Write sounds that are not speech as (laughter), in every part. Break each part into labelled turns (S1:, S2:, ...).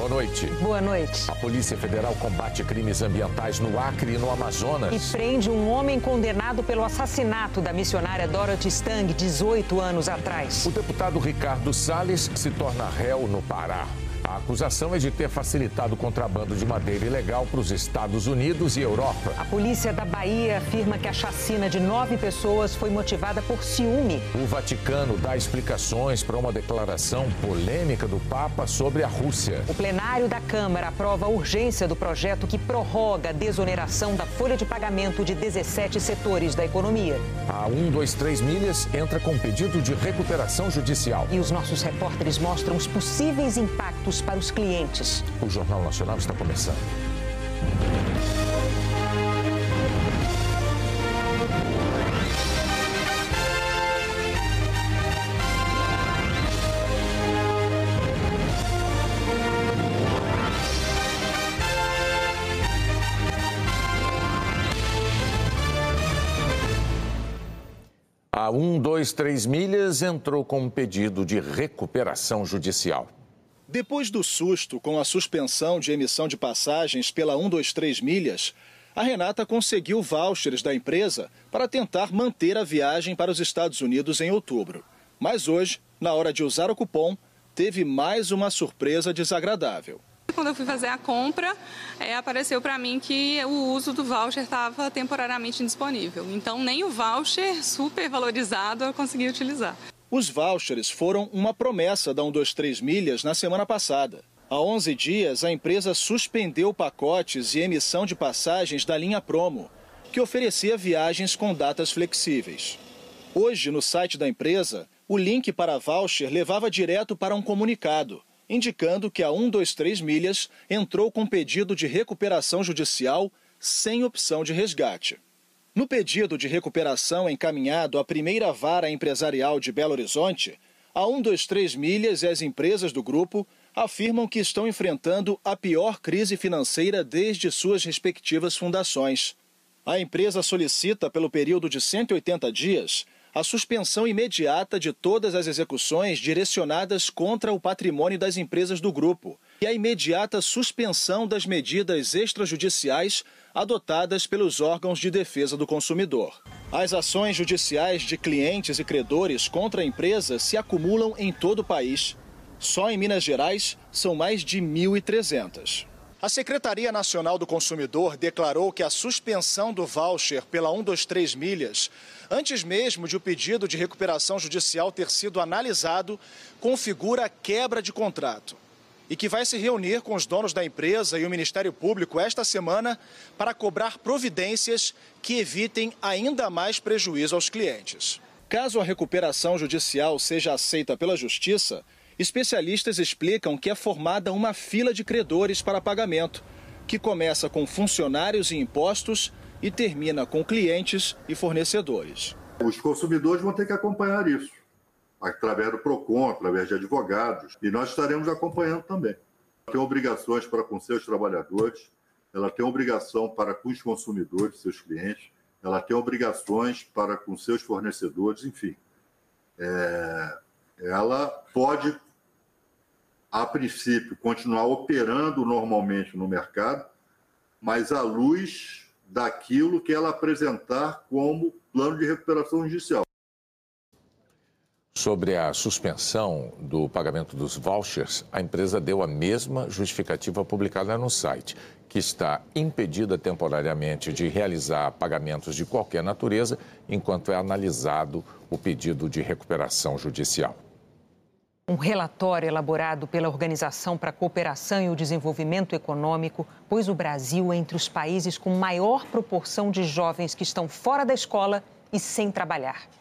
S1: Boa noite.
S2: Boa noite.
S1: A Polícia Federal combate crimes ambientais no Acre e no Amazonas.
S2: E prende um homem condenado pelo assassinato da missionária Dorothy Stang 18 anos atrás.
S1: O deputado Ricardo Salles se torna réu no Pará. A acusação é de ter facilitado o contrabando de madeira ilegal para os Estados Unidos e Europa.
S2: A polícia da Bahia afirma que a chacina de nove pessoas foi motivada por ciúme.
S1: O Vaticano dá explicações para uma declaração polêmica do Papa sobre a Rússia.
S2: O plenário da Câmara aprova a urgência do projeto que prorroga a desoneração da folha de pagamento de 17 setores da economia.
S1: A 123 Milhas entra com pedido de recuperação judicial.
S2: E os nossos repórteres mostram os possíveis impactos para os clientes.
S1: O Jornal Nacional está começando. A 123 Milhas entrou com um pedido de recuperação judicial.
S3: Depois do susto com a suspensão de emissão de passagens pela 123 milhas, a Renata conseguiu vouchers da empresa para tentar manter a viagem para os Estados Unidos em outubro. Mas hoje, na hora de usar o cupom, teve mais uma surpresa desagradável.
S4: Quando eu fui fazer a compra, é, apareceu para mim que o uso do voucher estava temporariamente indisponível. Então, nem o voucher super valorizado eu consegui utilizar.
S3: Os vouchers foram uma promessa da 123 Milhas na semana passada. Há 11 dias, a empresa suspendeu pacotes e emissão de passagens da linha Promo, que oferecia viagens com datas flexíveis. Hoje, no site da empresa, o link para voucher levava direto para um comunicado, indicando que a 123 Milhas entrou com pedido de recuperação judicial sem opção de resgate. No pedido de recuperação encaminhado à primeira vara empresarial de Belo Horizonte, a 123 Milhas e as empresas do grupo afirmam que estão enfrentando a pior crise financeira desde suas respectivas fundações. A empresa solicita, pelo período de 180 dias, a suspensão imediata de todas as execuções direcionadas contra o patrimônio das empresas do grupo e a imediata suspensão das medidas extrajudiciais adotadas pelos órgãos de defesa do consumidor. As ações judiciais de clientes e credores contra a empresa se acumulam em todo o país. Só em Minas Gerais são mais de 1.300. A Secretaria Nacional do Consumidor declarou que a suspensão do voucher pela 123 milhas, antes mesmo de o pedido de recuperação judicial ter sido analisado, configura quebra de contrato e que vai se reunir com os donos da empresa e o Ministério Público esta semana para cobrar providências que evitem ainda mais prejuízo aos clientes. Caso a recuperação judicial seja aceita pela Justiça, especialistas explicam que é formada uma fila de credores para pagamento, que começa com funcionários e impostos e termina com clientes e fornecedores.
S5: Os consumidores vão ter que acompanhar isso através do PROCON, através de advogados, e nós estaremos acompanhando também. Ela tem obrigações para com seus trabalhadores, ela tem obrigação para com os consumidores, seus clientes, ela tem obrigações para com seus fornecedores, enfim. É, ela pode, a princípio, continuar operando normalmente no mercado, mas à luz daquilo que ela apresentar como plano de recuperação judicial
S1: sobre a suspensão do pagamento dos vouchers, a empresa deu a mesma justificativa publicada no site, que está impedida temporariamente de realizar pagamentos de qualquer natureza enquanto é analisado o pedido de recuperação judicial.
S2: Um relatório elaborado pela Organização para a Cooperação e o Desenvolvimento Econômico pôs o Brasil entre os países com maior proporção de jovens que estão fora da escola e sem trabalhar.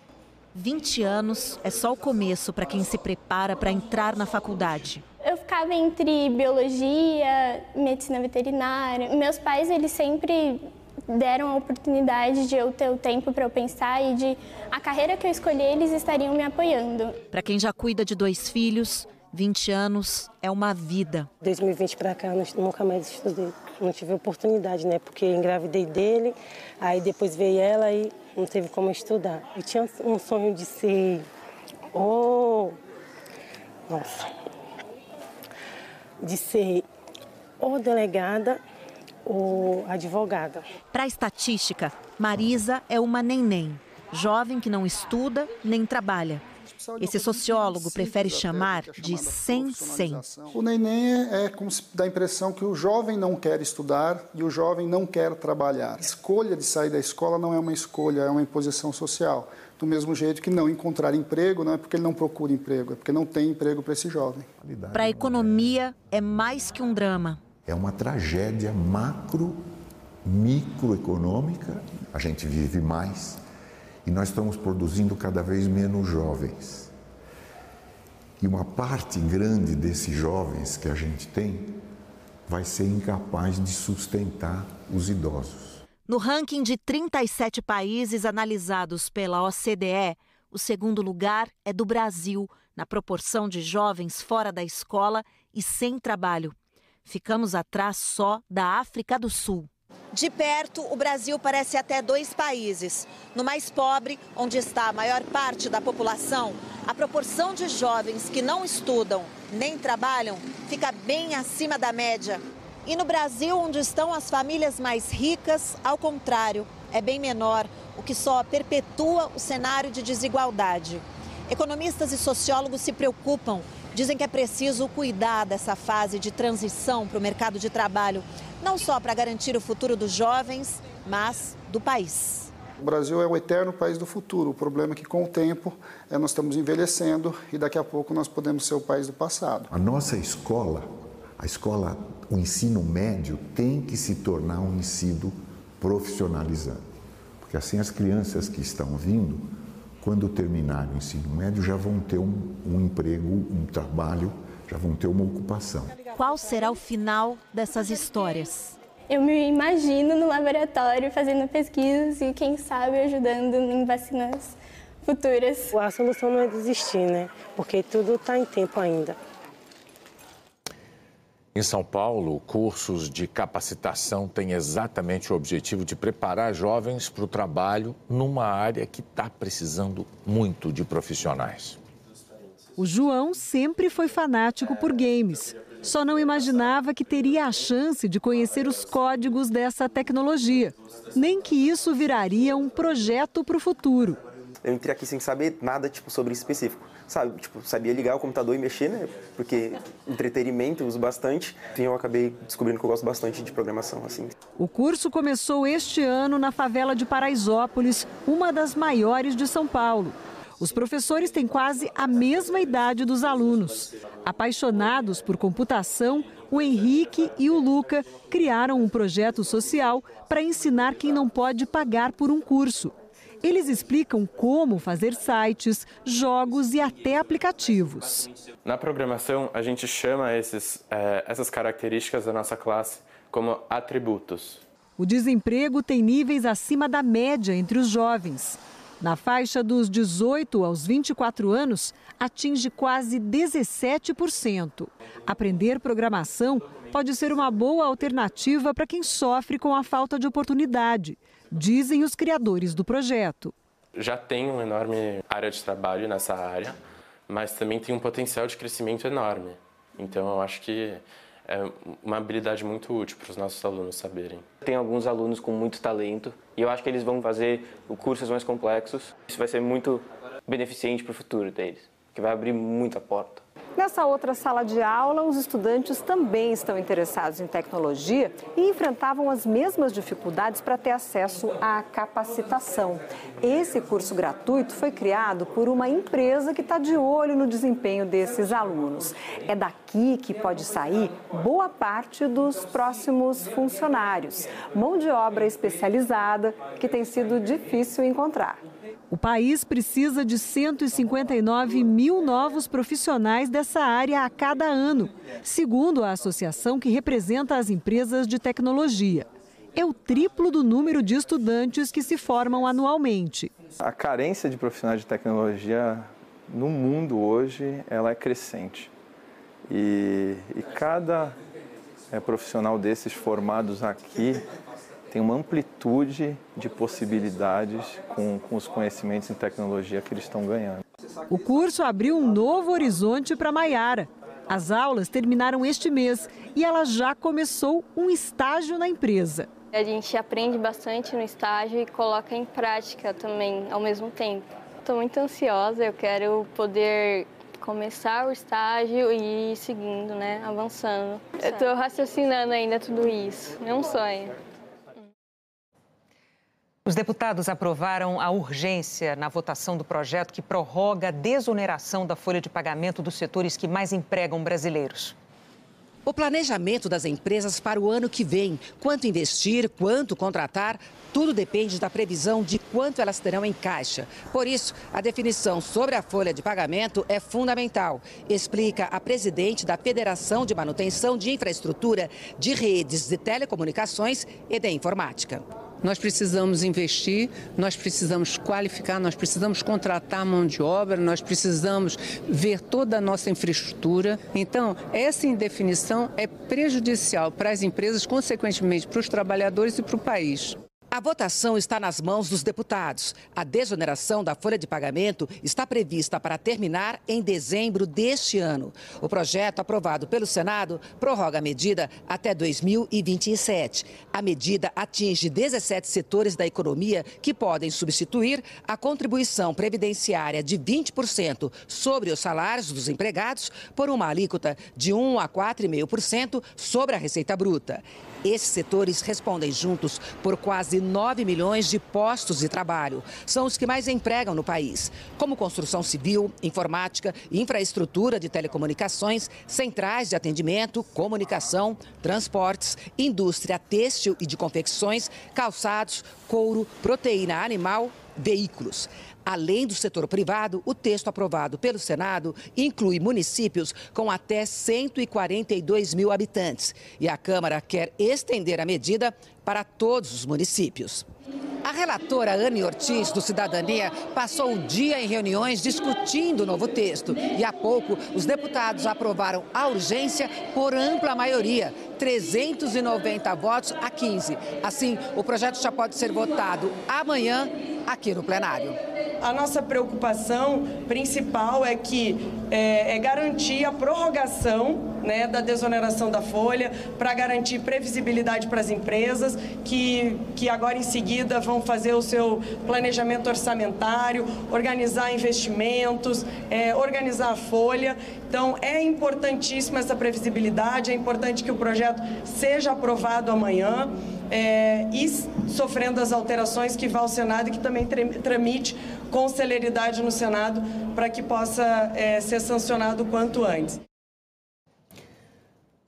S6: 20 anos é só o começo para quem se prepara para entrar na faculdade.
S7: Eu ficava entre biologia, medicina veterinária. Meus pais, eles sempre deram a oportunidade de eu ter o tempo para eu pensar e de a carreira que eu escolhi, eles estariam me apoiando.
S6: Para quem já cuida de dois filhos, 20 anos é uma vida.
S8: 2020 para cá, nunca mais estudei. Não tive oportunidade, né? Porque engravidei dele, aí depois veio ela e não teve como estudar. Eu tinha um sonho de ser. Oh! Nossa! de ser ou delegada ou advogada.
S6: Para a estatística, Marisa é uma neném, jovem que não estuda nem trabalha. Esse sociólogo prefere chamar de sem-sem.
S9: O neném é, é como se dá a impressão que o jovem não quer estudar e o jovem não quer trabalhar. A escolha de sair da escola não é uma escolha, é uma imposição social. Do mesmo jeito que não encontrar emprego não é porque ele não procura emprego, é porque não tem emprego para esse jovem.
S6: Para a economia, é mais que um drama.
S10: É uma tragédia macro, microeconômica. A gente vive mais, e nós estamos produzindo cada vez menos jovens. E uma parte grande desses jovens que a gente tem vai ser incapaz de sustentar os idosos.
S6: No ranking de 37 países analisados pela OCDE, o segundo lugar é do Brasil, na proporção de jovens fora da escola e sem trabalho. Ficamos atrás só da África do Sul.
S11: De perto, o Brasil parece até dois países. No mais pobre, onde está a maior parte da população, a proporção de jovens que não estudam nem trabalham fica bem acima da média. E no Brasil, onde estão as famílias mais ricas, ao contrário, é bem menor, o que só perpetua o cenário de desigualdade. Economistas e sociólogos se preocupam, dizem que é preciso cuidar dessa fase de transição para o mercado de trabalho não só para garantir o futuro dos jovens, mas do país.
S9: O Brasil é o eterno país do futuro. O problema é que, com o tempo, é, nós estamos envelhecendo e daqui a pouco nós podemos ser o país do passado.
S10: A nossa escola, a escola, o ensino médio, tem que se tornar um ensino profissionalizante. Porque assim as crianças que estão vindo, quando terminarem o ensino médio, já vão ter um, um emprego, um trabalho, já vão ter uma ocupação
S6: qual será o final dessas histórias.
S7: Eu me imagino no laboratório fazendo pesquisas e, quem sabe, ajudando em vacinas futuras.
S8: A solução não é desistir, né? Porque tudo está em tempo ainda.
S1: Em São Paulo, cursos de capacitação têm exatamente o objetivo de preparar jovens para o trabalho numa área que está precisando muito de profissionais.
S12: O João sempre foi fanático por games. Só não imaginava que teria a chance de conhecer os códigos dessa tecnologia, nem que isso viraria um projeto para o futuro.
S13: Eu entrei aqui sem saber nada tipo sobre isso específico, sabe? Tipo, sabia ligar o computador e mexer, né? Porque entretenimento uso bastante. E eu acabei descobrindo que eu gosto bastante de programação, assim.
S12: O curso começou este ano na favela de Paraisópolis, uma das maiores de São Paulo. Os professores têm quase a mesma idade dos alunos. Apaixonados por computação, o Henrique e o Luca criaram um projeto social para ensinar quem não pode pagar por um curso. Eles explicam como fazer sites, jogos e até aplicativos.
S14: Na programação, a gente chama esses, é, essas características da nossa classe como atributos.
S12: O desemprego tem níveis acima da média entre os jovens. Na faixa dos 18 aos 24 anos, atinge quase 17%. Aprender programação pode ser uma boa alternativa para quem sofre com a falta de oportunidade, dizem os criadores do projeto.
S14: Já tem uma enorme área de trabalho nessa área, mas também tem um potencial de crescimento enorme. Então, eu acho que é uma habilidade muito útil para os nossos alunos saberem.
S15: Tem alguns alunos com muito talento e eu acho que eles vão fazer cursos mais complexos. Isso vai ser muito beneficente para o futuro deles, que vai abrir muita porta.
S16: Nessa outra sala de aula, os estudantes também estão interessados em tecnologia e enfrentavam as mesmas dificuldades para ter acesso à capacitação. Esse curso gratuito foi criado por uma empresa que está de olho no desempenho desses alunos. É daqui que pode sair boa parte dos próximos funcionários. Mão de obra especializada que tem sido difícil encontrar.
S12: O país precisa de 159 mil novos profissionais dessa área a cada ano, segundo a associação que representa as empresas de tecnologia. É o triplo do número de estudantes que se formam anualmente.
S17: A carência de profissionais de tecnologia no mundo hoje ela é crescente. E, e cada é, profissional desses formados aqui tem uma amplitude de possibilidades com, com os conhecimentos em tecnologia que eles estão ganhando.
S12: O curso abriu um novo horizonte para Maiara.
S18: As aulas terminaram este mês e ela já começou um estágio na empresa.
S19: A gente aprende bastante no estágio e coloca em prática também ao mesmo tempo. Estou muito ansiosa, eu quero poder começar o estágio e ir seguindo, né, avançando. Eu estou raciocinando ainda tudo isso, é um sonho.
S20: Os deputados aprovaram a urgência na votação do projeto que prorroga a desoneração da folha de pagamento dos setores que mais empregam brasileiros.
S2: O planejamento das empresas para o ano que vem, quanto investir, quanto contratar, tudo depende da previsão de quanto elas terão em caixa. Por isso, a definição sobre a folha de pagamento é fundamental, explica a presidente da Federação de Manutenção de Infraestrutura de Redes de Telecomunicações e de Informática.
S21: Nós precisamos investir, nós precisamos qualificar, nós precisamos contratar mão de obra, nós precisamos ver toda a nossa infraestrutura. Então, essa indefinição é prejudicial para as empresas, consequentemente para os trabalhadores e para o país.
S2: A votação está nas mãos dos deputados. A desoneração da folha de pagamento está prevista para terminar em dezembro deste ano. O projeto, aprovado pelo Senado, prorroga a medida até 2027. A medida atinge 17 setores da economia que podem substituir a contribuição previdenciária de 20% sobre os salários dos empregados por uma alíquota de 1 a 4,5% sobre a receita bruta. Esses setores respondem juntos por quase 9 milhões de postos de trabalho. São os que mais empregam no país, como construção civil, informática, infraestrutura de telecomunicações, centrais de atendimento, comunicação, transportes, indústria têxtil e de confecções, calçados, couro, proteína animal, veículos. Além do setor privado, o texto aprovado pelo Senado inclui municípios com até 142 mil habitantes. E a Câmara quer estender a medida para todos os municípios. A relatora Anne Ortiz, do Cidadania, passou o dia em reuniões discutindo o novo texto. E há pouco, os deputados aprovaram a urgência por ampla maioria, 390 votos a 15. Assim, o projeto já pode ser votado amanhã aqui no plenário.
S22: A nossa preocupação principal é que é, é garantir a prorrogação né, da desoneração da folha, para garantir previsibilidade para as empresas, que, que agora em seguida vão fazer o seu planejamento orçamentário, organizar investimentos, é, organizar a folha. Então, é importantíssima essa previsibilidade, é importante que o projeto seja aprovado amanhã. É, e sofrendo as alterações que vá ao Senado e que também tramite com celeridade no Senado para que possa é, ser sancionado quanto antes.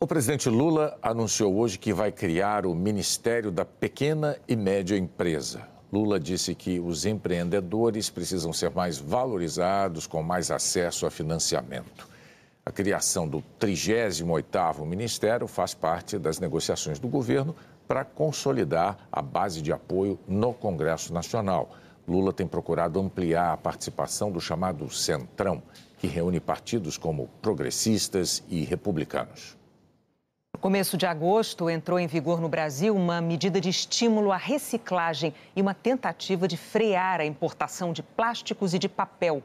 S1: O presidente Lula anunciou hoje que vai criar o Ministério da Pequena e Média Empresa. Lula disse que os empreendedores precisam ser mais valorizados, com mais acesso a financiamento. A criação do 38º Ministério faz parte das negociações do governo para consolidar a base de apoio no Congresso Nacional. Lula tem procurado ampliar a participação do chamado Centrão, que reúne partidos como progressistas e republicanos.
S20: Começo de agosto, entrou em vigor no Brasil uma medida de estímulo à reciclagem e uma tentativa de frear a importação de plásticos e de papel.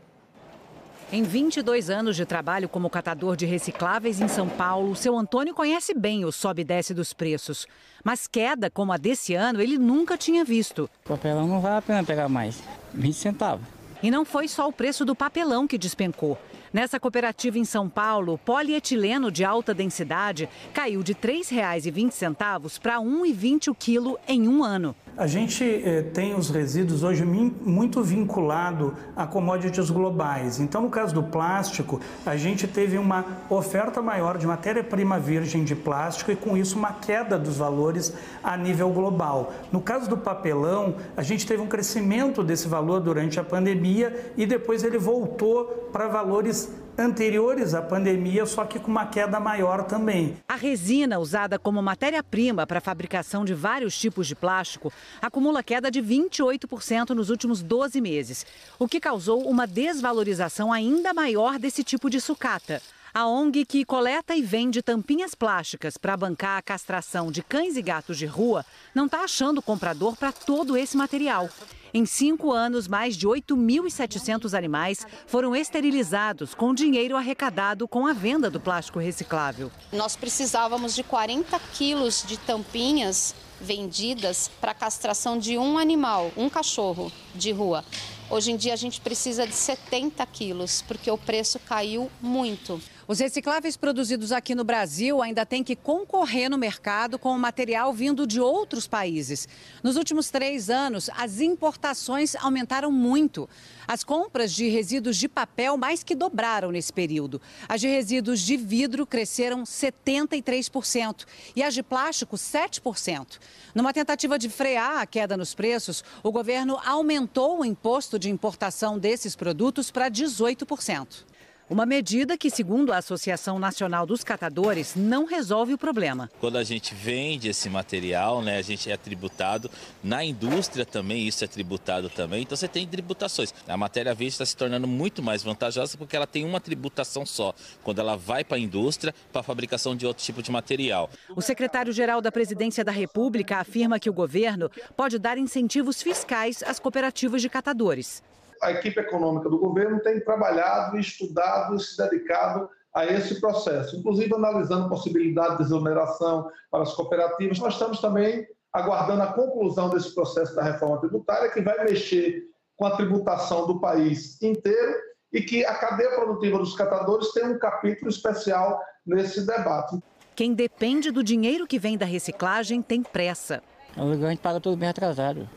S18: Em 22 anos de trabalho como catador de recicláveis em São Paulo, seu Antônio conhece bem o sobe e desce dos preços. Mas queda como a desse ano ele nunca tinha visto.
S23: O papelão não vale a pena pegar mais, 20 centavos.
S18: E não foi só o preço do papelão que despencou. Nessa cooperativa em São Paulo, o polietileno de alta densidade caiu de R$ 3,20 para R$ 1,20 o quilo em um ano.
S24: A gente eh, tem os resíduos hoje muito vinculado a commodities globais. Então, no caso do plástico, a gente teve uma oferta maior de matéria-prima virgem de plástico e, com isso, uma queda dos valores a nível global. No caso do papelão, a gente teve um crescimento desse valor durante a pandemia e depois ele voltou para valores anteriores à pandemia, só que com uma queda maior também.
S18: A resina usada como matéria-prima para a fabricação de vários tipos de plástico acumula queda de 28% nos últimos 12 meses, o que causou uma desvalorização ainda maior desse tipo de sucata. A ONG que coleta e vende tampinhas plásticas para bancar a castração de cães e gatos de rua não está achando comprador para todo esse material. Em cinco anos, mais de 8.700 animais foram esterilizados com dinheiro arrecadado com a venda do plástico reciclável.
S25: Nós precisávamos de 40 quilos de tampinhas vendidas para castração de um animal, um cachorro de rua. Hoje em dia a gente precisa de 70 quilos, porque o preço caiu muito.
S18: Os recicláveis produzidos aqui no Brasil ainda têm que concorrer no mercado com o material vindo de outros países. Nos últimos três anos, as importações aumentaram muito. As compras de resíduos de papel mais que dobraram nesse período. As de resíduos de vidro cresceram 73% e as de plástico 7%. Numa tentativa de frear a queda nos preços, o governo aumentou o imposto de importação desses produtos para 18%. Uma medida que, segundo a Associação Nacional dos Catadores, não resolve o problema.
S26: Quando a gente vende esse material, né, a gente é tributado. Na indústria também isso é tributado também. Então você tem tributações. A matéria verde está se tornando muito mais vantajosa porque ela tem uma tributação só. Quando ela vai para a indústria, para a fabricação de outro tipo de material.
S18: O secretário-geral da Presidência da República afirma que o governo pode dar incentivos fiscais às cooperativas de catadores
S27: a equipe econômica do governo tem trabalhado, estudado e se dedicado a esse processo, inclusive analisando possibilidade de exoneração para as cooperativas. Nós estamos também aguardando a conclusão desse processo da reforma tributária, que vai mexer com a tributação do país inteiro e que a cadeia produtiva dos catadores tem um capítulo especial nesse debate.
S18: Quem depende do dinheiro que vem da reciclagem tem pressa.
S28: O a gente paga tudo bem atrasado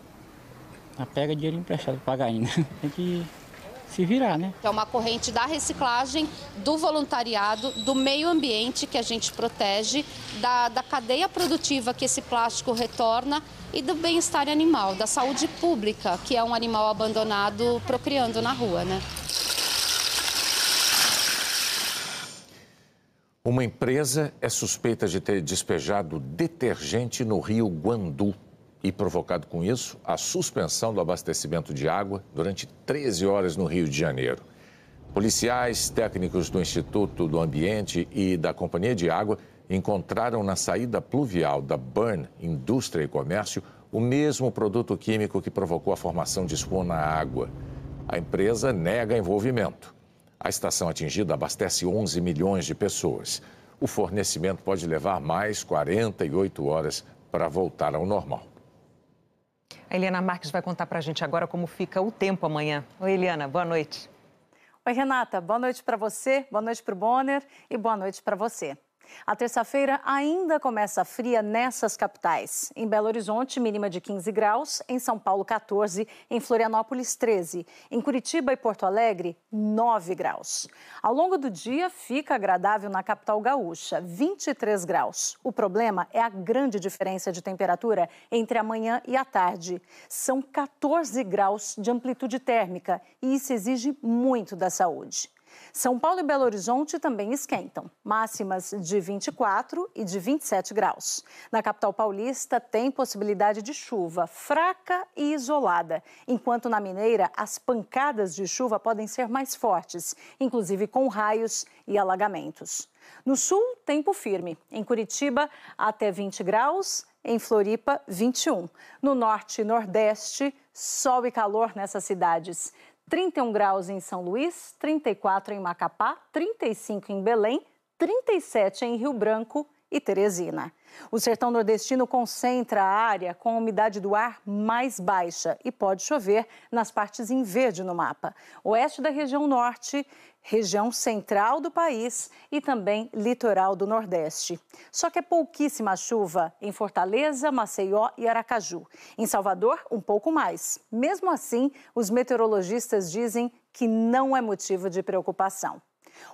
S28: pega dinheiro emprestado para pagar ainda. (laughs) Tem que se virar, né?
S25: É uma corrente da reciclagem, do voluntariado, do meio ambiente que a gente protege, da, da cadeia produtiva que esse plástico retorna e do bem-estar animal, da saúde pública, que é um animal abandonado procriando na rua, né?
S1: Uma empresa é suspeita de ter despejado detergente no rio Guandu e provocado com isso a suspensão do abastecimento de água durante 13 horas no Rio de Janeiro. Policiais, técnicos do Instituto do Ambiente e da Companhia de Água encontraram na saída pluvial da Burn Indústria e Comércio o mesmo produto químico que provocou a formação de espuma na água. A empresa nega envolvimento. A estação atingida abastece 11 milhões de pessoas. O fornecimento pode levar mais 48 horas para voltar ao normal.
S2: A Eliana Marques vai contar para a gente agora como fica o tempo amanhã. Oi, Eliana, boa noite.
S29: Oi, Renata, boa noite para você, boa noite para o Bonner e boa noite para você. A terça-feira ainda começa fria nessas capitais. Em Belo Horizonte, mínima de 15 graus, em São Paulo, 14, em Florianópolis, 13, em Curitiba e Porto Alegre, 9 graus. Ao longo do dia, fica agradável na capital gaúcha, 23 graus. O problema é a grande diferença de temperatura entre a manhã e a tarde. São 14 graus de amplitude térmica e isso exige muito da saúde. São Paulo e Belo Horizonte também esquentam, máximas de 24 e de 27 graus. Na capital paulista tem possibilidade de chuva fraca e isolada, enquanto na Mineira as pancadas de chuva podem ser mais fortes, inclusive com raios e alagamentos. No sul, tempo firme. Em Curitiba, até 20 graus. Em Floripa, 21. No norte e nordeste, sol e calor nessas cidades. 31 graus em São Luís, 34 em Macapá, 35 em Belém, 37 em Rio Branco e Teresina. O sertão nordestino concentra a área com a umidade do ar mais baixa e pode chover nas partes em verde no mapa. Oeste da região norte, região central do país e também litoral do Nordeste. Só que é pouquíssima chuva em Fortaleza, Maceió e Aracaju. Em Salvador, um pouco mais. Mesmo assim, os meteorologistas dizem que não é motivo de preocupação.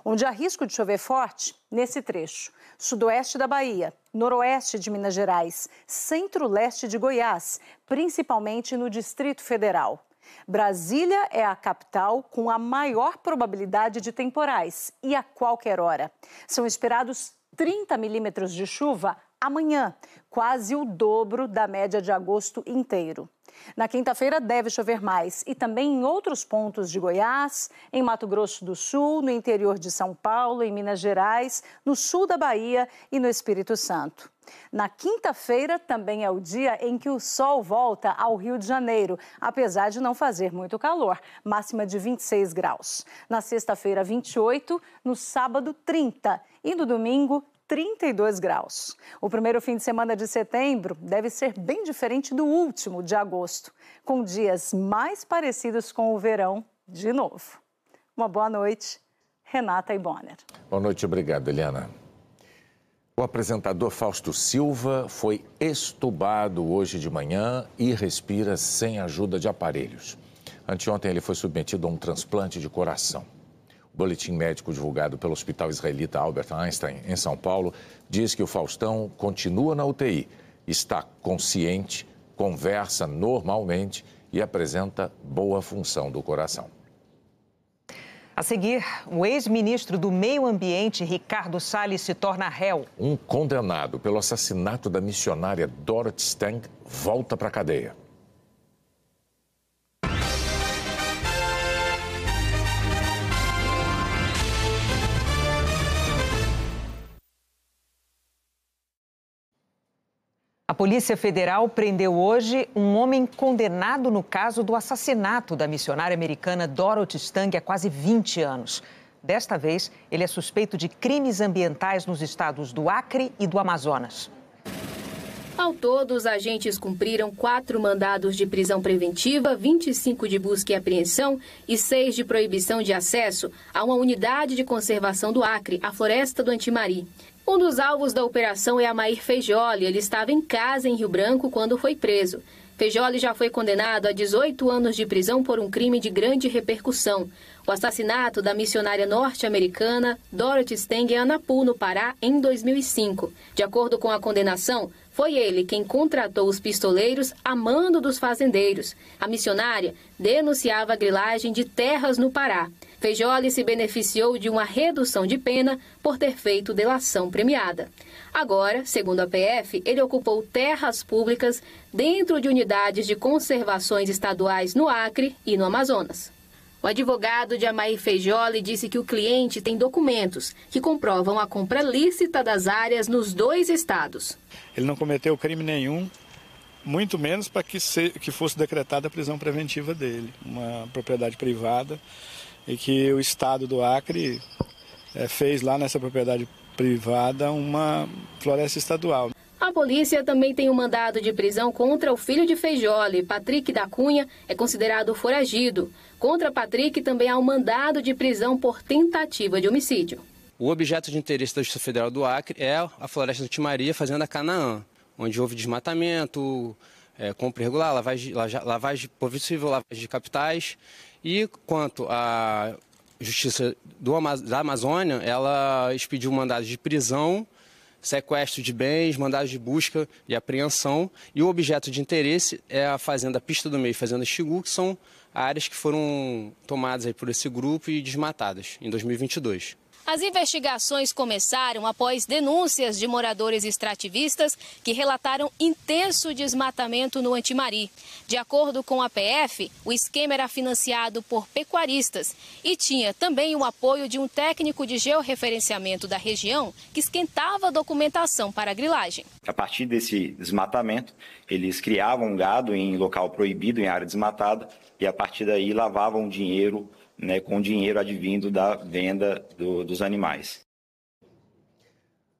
S29: Onde há risco de chover forte, nesse trecho: sudoeste da Bahia, noroeste de Minas Gerais, centro-leste de Goiás, principalmente no Distrito Federal. Brasília é a capital com a maior probabilidade de temporais e a qualquer hora. São esperados 30 milímetros de chuva amanhã, quase o dobro da média de agosto inteiro. Na quinta-feira deve chover mais e também em outros pontos de Goiás, em Mato Grosso do Sul, no interior de São Paulo, em Minas Gerais, no sul da Bahia e no Espírito Santo. Na quinta-feira também é o dia em que o sol volta ao Rio de Janeiro, apesar de não fazer muito calor, máxima de 26 graus. Na sexta-feira, 28, no sábado, 30 e no domingo, 32 graus. O primeiro fim de semana de setembro deve ser bem diferente do último, de agosto, com dias mais parecidos com o verão de novo. Uma boa noite, Renata e Bonner.
S1: Boa noite, obrigado, Eliana. O apresentador Fausto Silva foi estubado hoje de manhã e respira sem ajuda de aparelhos. Anteontem ele foi submetido a um transplante de coração. Boletim médico divulgado pelo Hospital Israelita Albert Einstein, em São Paulo, diz que o Faustão continua na UTI, está consciente, conversa normalmente e apresenta boa função do coração.
S2: A seguir, o ex-ministro do Meio Ambiente, Ricardo Salles, se torna réu.
S1: Um condenado pelo assassinato da missionária Dorothy Stang volta para a cadeia.
S2: Polícia Federal prendeu hoje um homem condenado no caso do assassinato da missionária americana Dorothy Stang há quase 20 anos. Desta vez, ele é suspeito de crimes ambientais nos estados do Acre e do Amazonas.
S30: Ao todo, os agentes cumpriram quatro mandados de prisão preventiva, 25 de busca e apreensão e seis de proibição de acesso a uma unidade de conservação do Acre, a Floresta do Antimari. Um dos alvos da operação é Amair Feijoli. Ele estava em casa em Rio Branco quando foi preso. Feijoli já foi condenado a 18 anos de prisão por um crime de grande repercussão. O assassinato da missionária norte-americana Dorothy Steng em Anapu, no Pará, em 2005. De acordo com a condenação, foi ele quem contratou os pistoleiros a mando dos fazendeiros. A missionária denunciava a grilagem de terras no Pará. Feijoli se beneficiou de uma redução de pena por ter feito delação premiada. Agora, segundo a PF, ele ocupou terras públicas dentro de unidades de conservações estaduais no Acre e no Amazonas. O advogado de Amaí Feijoli disse que o cliente tem documentos que comprovam a compra lícita das áreas nos dois estados.
S31: Ele não cometeu crime nenhum, muito menos para que, que fosse decretada a prisão preventiva dele, uma propriedade privada e que o Estado do Acre é, fez lá nessa propriedade privada uma floresta estadual.
S30: A polícia também tem um mandado de prisão contra o filho de Feijoli, Patrick da Cunha, é considerado foragido. Contra Patrick também há um mandado de prisão por tentativa de homicídio.
S32: O objeto de interesse da Justiça Federal do Acre é a floresta do Timaria, fazenda Canaã, onde houve desmatamento, é, compra irregular, lavagem, lavagem possível lavagem de capitais e quanto à Justiça do, da Amazônia, ela expediu mandados de prisão, sequestro de bens, mandados de busca e apreensão. E o objeto de interesse é a Fazenda Pista do Meio e Fazenda Xingu, que são áreas que foram tomadas por esse grupo e desmatadas em 2022.
S30: As investigações começaram após denúncias de moradores extrativistas que relataram intenso desmatamento no Antimari. De acordo com a PF, o esquema era financiado por pecuaristas e tinha também o apoio de um técnico de georreferenciamento da região que esquentava a documentação para a grilagem.
S33: A partir desse desmatamento, eles criavam gado em local proibido, em área desmatada, e a partir daí lavavam dinheiro né, com dinheiro advindo da venda do, dos animais.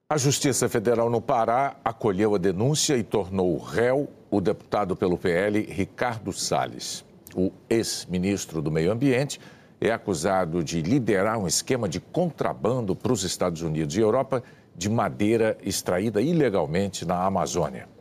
S1: A Justiça Federal no Pará acolheu a denúncia e tornou réu o deputado pelo PL Ricardo Salles. O ex-ministro do Meio Ambiente é acusado de liderar um esquema de contrabando para os Estados Unidos e Europa de madeira extraída ilegalmente na Amazônia.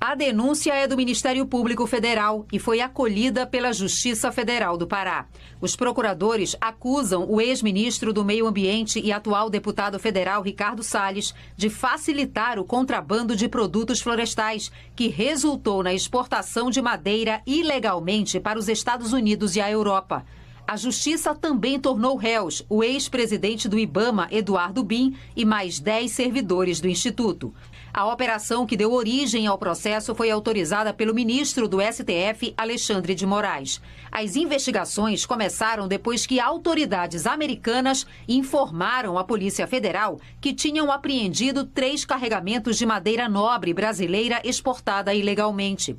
S34: A denúncia é do Ministério Público Federal e foi acolhida pela Justiça Federal do Pará. Os procuradores acusam o ex-ministro do Meio Ambiente e atual deputado federal Ricardo Salles de facilitar o contrabando de produtos florestais, que resultou na exportação de madeira ilegalmente para os Estados Unidos e a Europa. A justiça também tornou réus o ex-presidente do Ibama, Eduardo Bin, e mais 10 servidores do Instituto. A operação que deu origem ao processo foi autorizada pelo ministro do STF, Alexandre de Moraes. As investigações começaram depois que autoridades americanas informaram à Polícia Federal que tinham apreendido três carregamentos de madeira nobre brasileira exportada ilegalmente.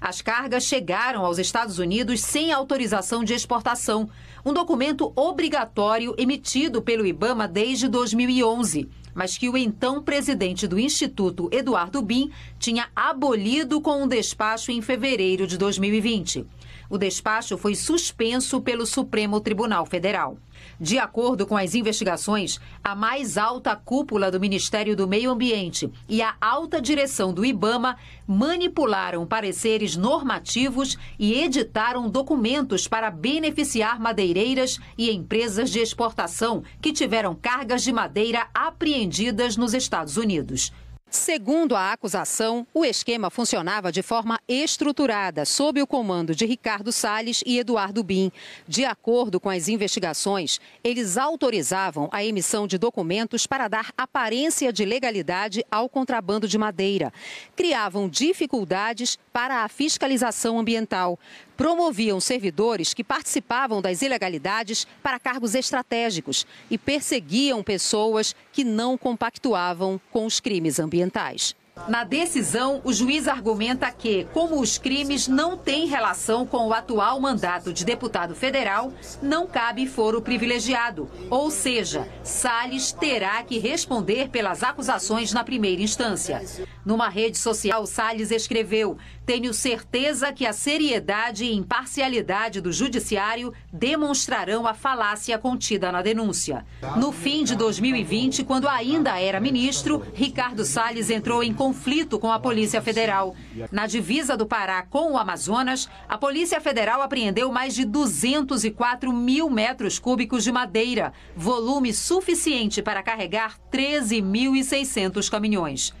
S34: As cargas chegaram aos Estados Unidos sem autorização de exportação, um documento obrigatório emitido pelo Ibama desde 2011 mas que o então presidente do Instituto, Eduardo Bin, tinha abolido com um despacho em fevereiro de 2020. O despacho foi suspenso pelo Supremo Tribunal Federal. De acordo com as investigações, a mais alta cúpula do Ministério do Meio Ambiente e a alta direção do IBAMA manipularam pareceres normativos e editaram documentos para beneficiar madeireiras e empresas de exportação que tiveram cargas de madeira apreendidas nos Estados Unidos. Segundo a acusação, o esquema funcionava de forma estruturada, sob o comando de Ricardo Salles e Eduardo Bin. De acordo com as investigações, eles autorizavam a emissão de documentos para dar aparência de legalidade ao contrabando de madeira. Criavam dificuldades para a fiscalização ambiental promoviam servidores que participavam das ilegalidades para cargos estratégicos e perseguiam pessoas que não compactuavam com os crimes ambientais. Na decisão, o juiz argumenta que, como os crimes não têm relação com o atual mandato de deputado federal, não cabe foro privilegiado. Ou seja, Salles terá que responder pelas acusações na primeira instância. Numa rede social, Salles escreveu: Tenho certeza que a seriedade e imparcialidade do judiciário demonstrarão a falácia contida na denúncia. No fim de 2020, quando ainda era ministro, Ricardo Salles entrou em conflito com a Polícia Federal. Na divisa do Pará com o Amazonas, a Polícia Federal apreendeu mais de 204 mil metros cúbicos de madeira, volume suficiente para carregar 13.600 caminhões.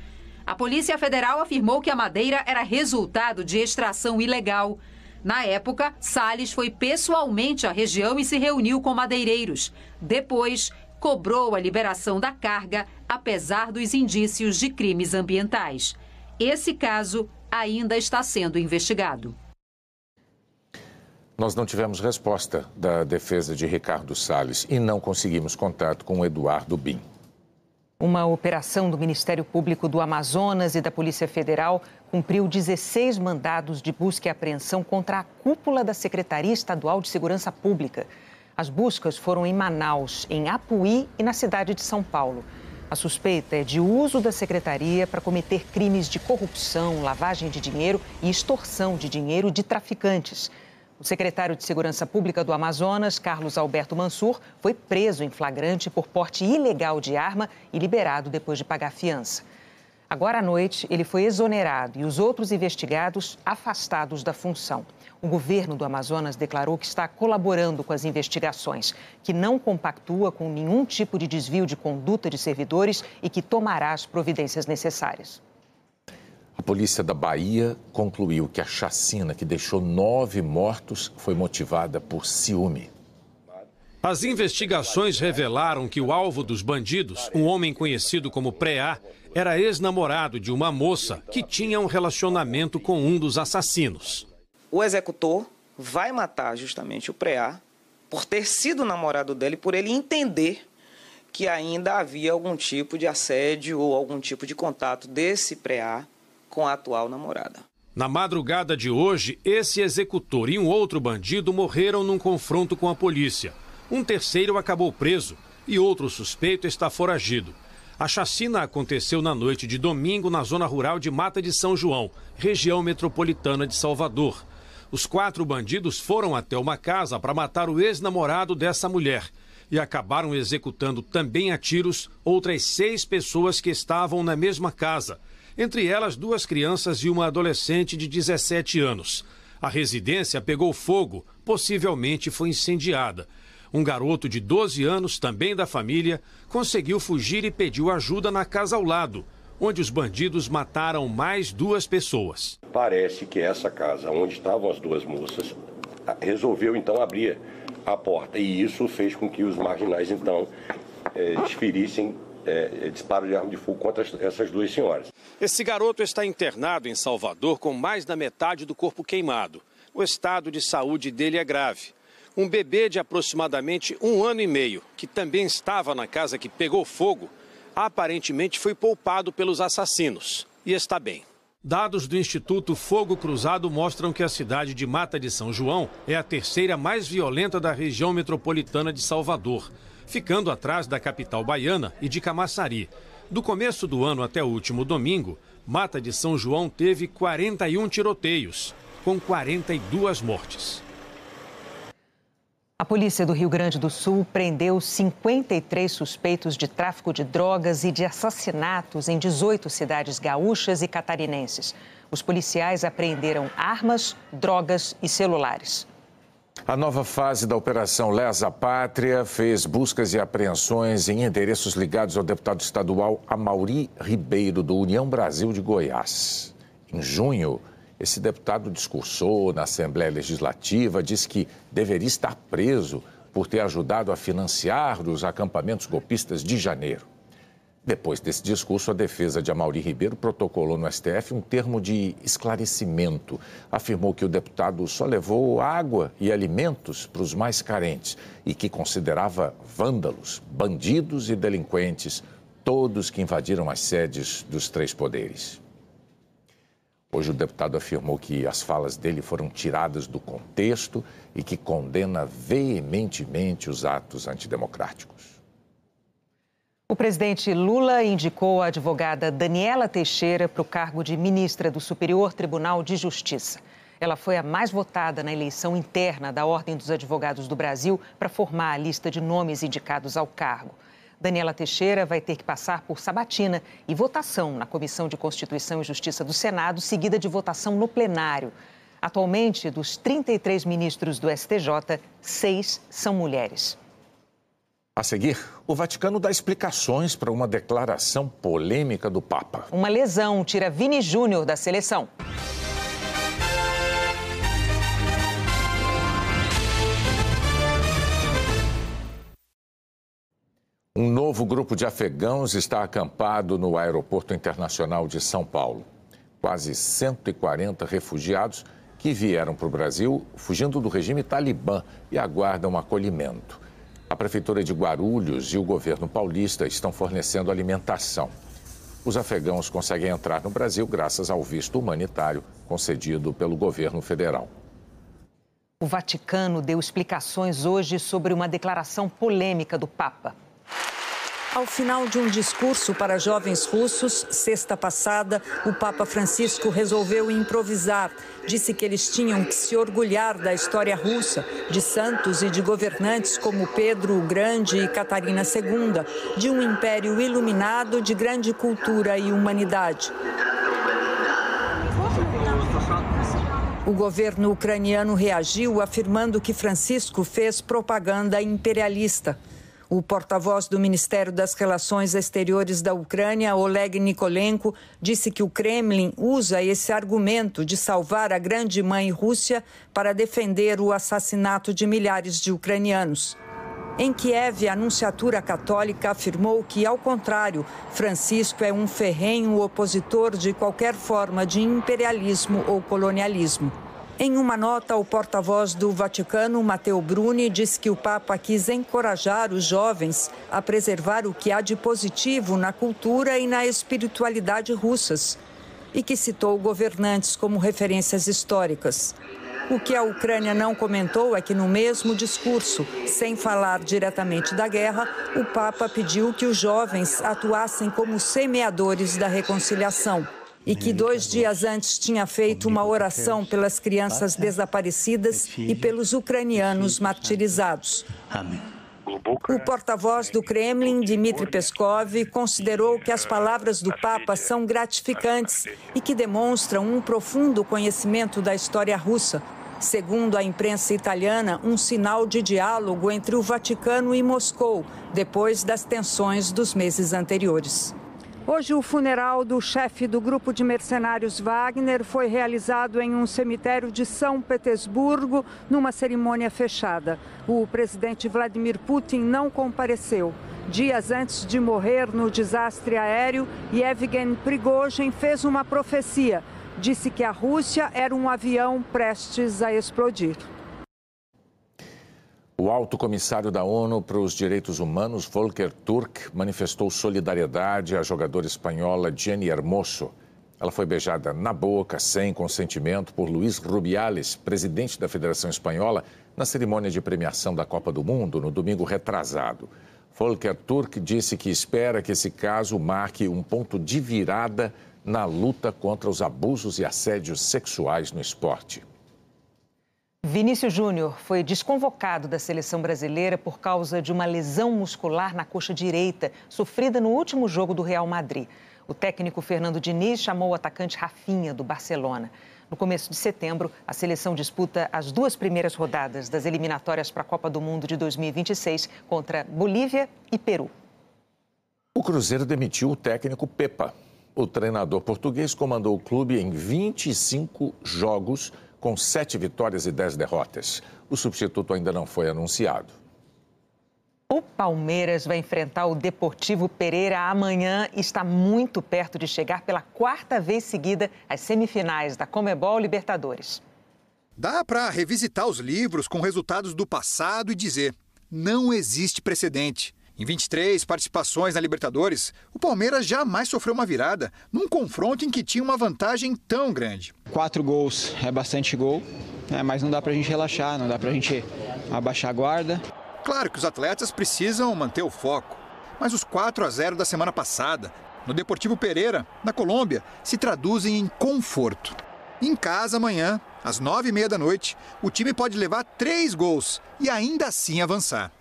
S34: A Polícia Federal afirmou que a madeira era resultado de extração ilegal. Na época, Salles foi pessoalmente à região e se reuniu com madeireiros. Depois, cobrou a liberação da carga, apesar dos indícios de crimes ambientais. Esse caso ainda está sendo investigado.
S1: Nós não tivemos resposta da defesa de Ricardo Salles e não conseguimos contato com Eduardo Bin.
S2: Uma operação do Ministério Público do Amazonas e da Polícia Federal cumpriu 16 mandados de busca e apreensão contra a cúpula da Secretaria Estadual de Segurança Pública. As buscas foram em Manaus, em Apuí e na cidade de São Paulo. A suspeita é de uso da secretaria para cometer crimes de corrupção, lavagem de dinheiro e extorsão de dinheiro de traficantes. O secretário de Segurança Pública do Amazonas, Carlos Alberto Mansur, foi preso em flagrante por porte ilegal de arma e liberado depois de pagar fiança. Agora à noite, ele foi exonerado e os outros investigados afastados da função. O governo do Amazonas declarou que está colaborando com as investigações, que não compactua com nenhum tipo de desvio de conduta de servidores e que tomará as providências necessárias.
S1: A polícia da Bahia concluiu que a chacina que deixou nove mortos foi motivada por ciúme.
S35: As investigações revelaram que o alvo dos bandidos, um homem conhecido como Preá, era ex-namorado de uma moça que tinha um relacionamento com um dos assassinos
S36: o executor vai matar justamente o Preá por ter sido namorado dele, por ele entender que ainda havia algum tipo de assédio ou algum tipo de contato desse Preá com a atual namorada.
S35: Na madrugada de hoje, esse executor e um outro bandido morreram num confronto com a polícia. Um terceiro acabou preso e outro suspeito está foragido. A chacina aconteceu na noite de domingo na zona rural de Mata de São João, região metropolitana de Salvador. Os quatro bandidos foram até uma casa para matar o ex-namorado dessa mulher e acabaram executando também a tiros outras seis pessoas que estavam na mesma casa, entre elas duas crianças e uma adolescente de 17 anos. A residência pegou fogo, possivelmente foi incendiada. Um garoto de 12 anos, também da família, conseguiu fugir e pediu ajuda na casa ao lado onde os bandidos mataram mais duas pessoas.
S37: Parece que essa casa, onde estavam as duas moças, resolveu então abrir à porta. E isso fez com que os marginais, então, é, desferissem é, disparo de arma de fogo contra essas duas senhoras.
S35: Esse garoto está internado em Salvador com mais da metade do corpo queimado. O estado de saúde dele é grave. Um bebê de aproximadamente um ano e meio, que também estava na casa que pegou fogo, aparentemente foi poupado pelos assassinos e está bem. Dados do Instituto Fogo Cruzado mostram que a cidade de Mata de São João é a terceira mais violenta da região metropolitana de Salvador, ficando atrás da capital baiana e de Camaçari. Do começo do ano até o último domingo, Mata de São João teve 41 tiroteios, com 42 mortes.
S2: A polícia do Rio Grande do Sul prendeu 53 suspeitos de tráfico de drogas e de assassinatos em 18 cidades gaúchas e catarinenses. Os policiais apreenderam armas, drogas e celulares.
S1: A nova fase da Operação Lesa Pátria fez buscas e apreensões em endereços ligados ao deputado estadual Amauri Ribeiro, do União Brasil de Goiás. Em junho, esse deputado discursou na Assembleia Legislativa, disse que deveria estar preso por ter ajudado a financiar os acampamentos golpistas de janeiro. Depois desse discurso, a defesa de Amaury Ribeiro protocolou no STF um termo de esclarecimento. Afirmou que o deputado só levou água e alimentos para os mais carentes e que considerava vândalos, bandidos e delinquentes todos que invadiram as sedes dos três poderes. Hoje, o deputado afirmou que as falas dele foram tiradas do contexto e que condena veementemente os atos antidemocráticos.
S2: O presidente Lula indicou a advogada Daniela Teixeira para o cargo de ministra do Superior Tribunal de Justiça. Ela foi a mais votada na eleição interna da Ordem dos Advogados do Brasil para formar a lista de nomes indicados ao cargo. Daniela Teixeira vai ter que passar por sabatina e votação na Comissão de Constituição e Justiça do Senado, seguida de votação no plenário. Atualmente, dos 33 ministros do STJ, seis são mulheres.
S1: A seguir, o Vaticano dá explicações para uma declaração polêmica do Papa.
S2: Uma lesão tira Vini Júnior da seleção.
S1: Um novo grupo de afegãos está acampado no Aeroporto Internacional de São Paulo. Quase 140 refugiados que vieram para o Brasil fugindo do regime talibã e aguardam acolhimento. A Prefeitura de Guarulhos e o governo paulista estão fornecendo alimentação. Os afegãos conseguem entrar no Brasil graças ao visto humanitário concedido pelo governo federal.
S2: O Vaticano deu explicações hoje sobre uma declaração polêmica do Papa.
S38: Ao final de um discurso para jovens russos, sexta passada, o Papa Francisco resolveu improvisar. Disse que eles tinham que se orgulhar da história russa, de santos e de governantes como Pedro o Grande e Catarina II, de um império iluminado de grande cultura e humanidade. O governo ucraniano reagiu afirmando que Francisco fez propaganda imperialista. O porta-voz do Ministério das Relações Exteriores da Ucrânia, Oleg Nikolenko, disse que o Kremlin usa esse argumento de salvar a grande mãe Rússia para defender o assassinato de milhares de ucranianos. Em Kiev, a Anunciatura Católica afirmou que, ao contrário, Francisco é um ferrenho opositor de qualquer forma de imperialismo ou colonialismo. Em uma nota, o porta-voz do Vaticano, Matteo Bruni, disse que o Papa quis encorajar os jovens a preservar o que há de positivo na cultura e na espiritualidade russas e que citou governantes como referências históricas. O que a Ucrânia não comentou é que, no mesmo discurso, sem falar diretamente da guerra, o Papa pediu que os jovens atuassem como semeadores da reconciliação e que dois dias antes tinha feito uma oração pelas crianças desaparecidas e pelos ucranianos martirizados. O porta-voz do Kremlin, Dmitry Peskov, considerou que as palavras do Papa são gratificantes e que demonstram um profundo conhecimento da história russa. Segundo a imprensa italiana, um sinal de diálogo entre o Vaticano e Moscou, depois das tensões dos meses anteriores.
S39: Hoje, o funeral do chefe do grupo de mercenários Wagner foi realizado em um cemitério de São Petersburgo, numa cerimônia fechada. O presidente Vladimir Putin não compareceu. Dias antes de morrer no desastre aéreo, Yevgeny Prigozhin fez uma profecia. Disse que a Rússia era um avião prestes a explodir.
S1: O alto comissário da ONU para os Direitos Humanos, Volker Turk, manifestou solidariedade à jogadora espanhola Jenny Hermoso. Ela foi beijada na boca, sem consentimento, por Luiz Rubiales, presidente da Federação Espanhola, na cerimônia de premiação da Copa do Mundo, no domingo retrasado. Volker Turk disse que espera que esse caso marque um ponto de virada na luta contra os abusos e assédios sexuais no esporte.
S2: Vinícius Júnior foi desconvocado da seleção brasileira por causa de uma lesão muscular na coxa direita, sofrida no último jogo do Real Madrid. O técnico Fernando Diniz chamou o atacante Rafinha, do Barcelona. No começo de setembro, a seleção disputa as duas primeiras rodadas das eliminatórias para a Copa do Mundo de 2026 contra Bolívia e Peru.
S1: O Cruzeiro demitiu o técnico Pepa. O treinador português comandou o clube em 25 jogos com sete vitórias e dez derrotas. O substituto ainda não foi anunciado.
S2: O Palmeiras vai enfrentar o Deportivo Pereira amanhã e está muito perto de chegar pela quarta vez seguida às semifinais da Comebol Libertadores.
S40: Dá para revisitar os livros com resultados do passado e dizer: não existe precedente. Em 23 participações na Libertadores, o Palmeiras jamais sofreu uma virada num confronto em que tinha uma vantagem tão grande.
S41: Quatro gols é bastante gol, né? mas não dá para a gente relaxar, não dá para a gente abaixar a guarda.
S40: Claro que os atletas precisam manter o foco, mas os 4 a 0 da semana passada, no Deportivo Pereira, na Colômbia, se traduzem em conforto. Em casa, amanhã, às nove e meia da noite, o time pode levar três gols e ainda assim avançar.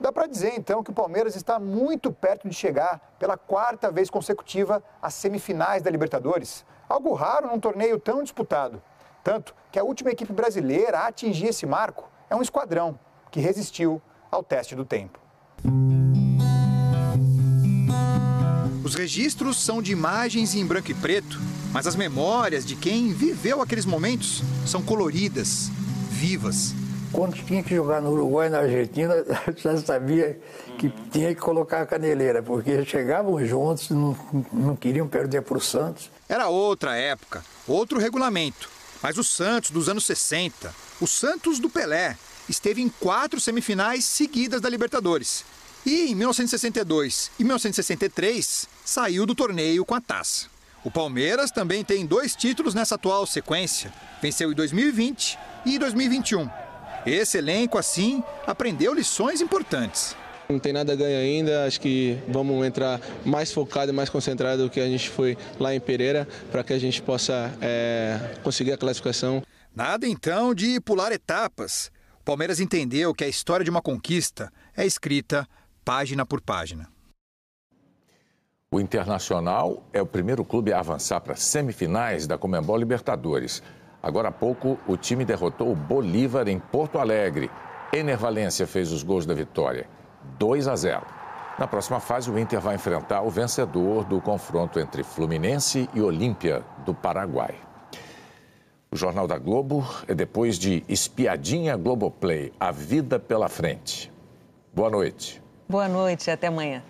S42: Dá para dizer então que o Palmeiras está muito perto de chegar pela quarta vez consecutiva às semifinais da Libertadores. Algo raro num torneio tão disputado. Tanto que a última equipe brasileira a atingir esse marco é um esquadrão que resistiu ao teste do tempo.
S40: Os registros são de imagens em branco e preto, mas as memórias de quem viveu aqueles momentos são coloridas, vivas.
S43: Quando tinha que jogar no Uruguai e na Argentina, (laughs) já sabia que tinha que colocar a caneleira, porque chegavam juntos, não, não queriam perder para o Santos.
S40: Era outra época, outro regulamento. Mas o Santos dos anos 60, o Santos do Pelé, esteve em quatro semifinais seguidas da Libertadores. E em 1962 e 1963 saiu do torneio com a taça. O Palmeiras também tem dois títulos nessa atual sequência. Venceu em 2020 e 2021 esse elenco, assim, aprendeu lições importantes.
S44: Não tem nada ganho ainda, acho que vamos entrar mais focado e mais concentrado do que a gente foi lá em Pereira, para que a gente possa é, conseguir a classificação.
S40: Nada então de pular etapas. O Palmeiras entendeu que a história de uma conquista é escrita página por página.
S1: O Internacional é o primeiro clube a avançar para semifinais da Comembol Libertadores. Agora há pouco, o time derrotou o Bolívar em Porto Alegre. Ener Valência fez os gols da vitória, 2 a 0. Na próxima fase, o Inter vai enfrentar o vencedor do confronto entre Fluminense e Olímpia, do Paraguai. O Jornal da Globo é depois de Espiadinha Globoplay, a vida pela frente. Boa noite.
S2: Boa noite, até amanhã.